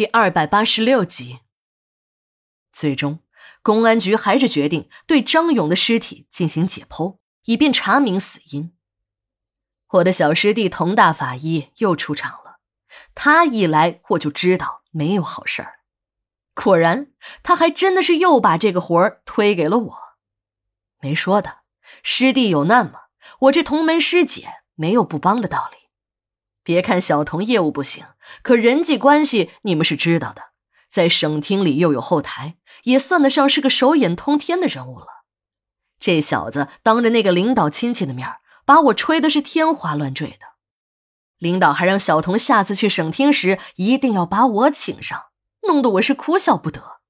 第二百八十六集。最终，公安局还是决定对张勇的尸体进行解剖，以便查明死因。我的小师弟佟大法医又出场了，他一来我就知道没有好事儿。果然，他还真的是又把这个活儿推给了我。没说的，师弟有难嘛，我这同门师姐没有不帮的道理。别看小童业务不行，可人际关系你们是知道的，在省厅里又有后台，也算得上是个手眼通天的人物了。这小子当着那个领导亲戚的面把我吹的是天花乱坠的，领导还让小童下次去省厅时一定要把我请上，弄得我是哭笑不得。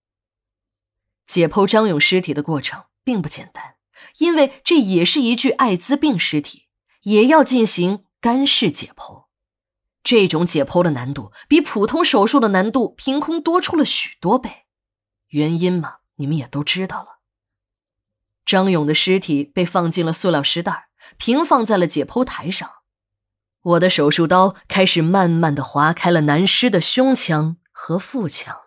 解剖张勇尸体的过程并不简单，因为这也是一具艾滋病尸体，也要进行干式解剖。这种解剖的难度比普通手术的难度凭空多出了许多倍，原因嘛，你们也都知道了。张勇的尸体被放进了塑料尸袋，平放在了解剖台上。我的手术刀开始慢慢的划开了男尸的胸腔和腹腔。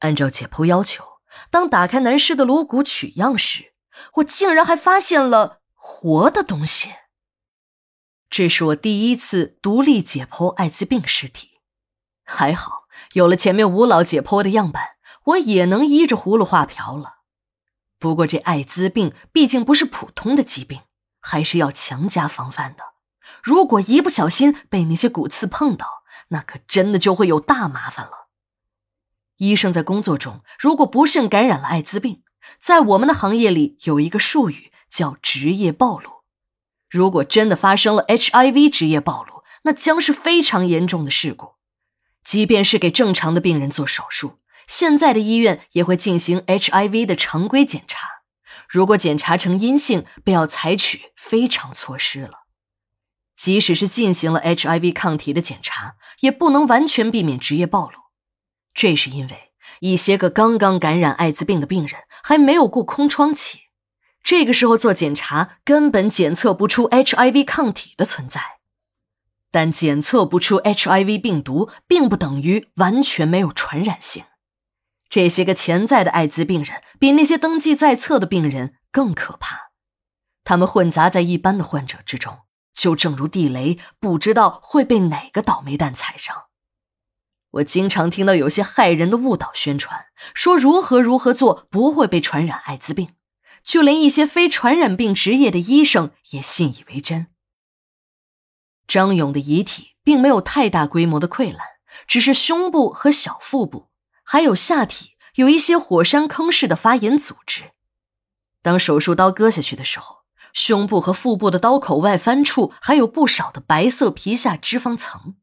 按照解剖要求，当打开男尸的颅骨取样时，我竟然还发现了活的东西。这是我第一次独立解剖艾滋病尸体，还好有了前面吴老解剖的样板，我也能依着葫芦画瓢了。不过这艾滋病毕竟不是普通的疾病，还是要强加防范的。如果一不小心被那些骨刺碰到，那可真的就会有大麻烦了。医生在工作中如果不慎感染了艾滋病，在我们的行业里有一个术语叫职业暴露。如果真的发生了 HIV 职业暴露，那将是非常严重的事故。即便是给正常的病人做手术，现在的医院也会进行 HIV 的常规检查。如果检查呈阴性，便要采取非常措施了。即使是进行了 HIV 抗体的检查，也不能完全避免职业暴露。这是因为一些个刚刚感染艾滋病的病人还没有过空窗期。这个时候做检查，根本检测不出 HIV 抗体的存在，但检测不出 HIV 病毒，并不等于完全没有传染性。这些个潜在的艾滋病人，比那些登记在册的病人更可怕。他们混杂在一般的患者之中，就正如地雷，不知道会被哪个倒霉蛋踩上。我经常听到有些害人的误导宣传，说如何如何做不会被传染艾滋病。就连一些非传染病职业的医生也信以为真。张勇的遗体并没有太大规模的溃烂，只是胸部和小腹部，还有下体有一些火山坑式的发炎组织。当手术刀割下去的时候，胸部和腹部的刀口外翻处还有不少的白色皮下脂肪层，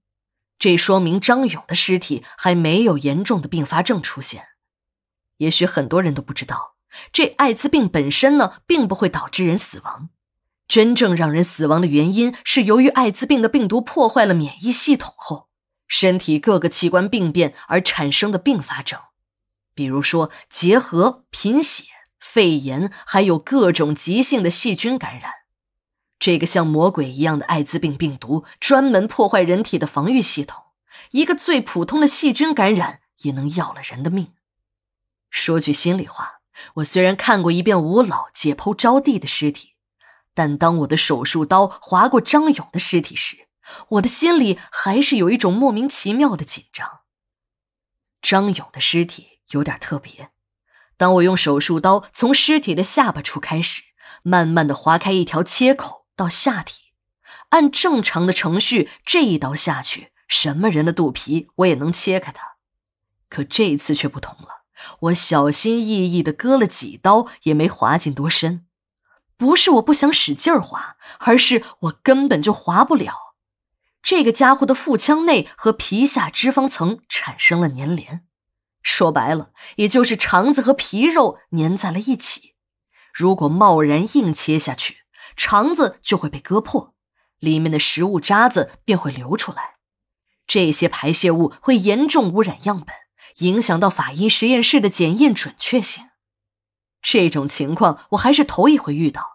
这说明张勇的尸体还没有严重的并发症出现。也许很多人都不知道。这艾滋病本身呢，并不会导致人死亡。真正让人死亡的原因是由于艾滋病的病毒破坏了免疫系统后，身体各个器官病变而产生的并发症，比如说结核、贫血、肺炎，还有各种急性的细菌感染。这个像魔鬼一样的艾滋病病毒，专门破坏人体的防御系统，一个最普通的细菌感染也能要了人的命。说句心里话。我虽然看过一遍吴老解剖招娣的尸体，但当我的手术刀划过张勇的尸体时，我的心里还是有一种莫名其妙的紧张。张勇的尸体有点特别，当我用手术刀从尸体的下巴处开始，慢慢的划开一条切口到下体，按正常的程序，这一刀下去，什么人的肚皮我也能切开它，可这一次却不同了。我小心翼翼的割了几刀，也没划进多深。不是我不想使劲划，而是我根本就划不了。这个家伙的腹腔内和皮下脂肪层产生了粘连，说白了，也就是肠子和皮肉粘在了一起。如果贸然硬切下去，肠子就会被割破，里面的食物渣子便会流出来。这些排泄物会严重污染样本。影响到法医实验室的检验准确性，这种情况我还是头一回遇到。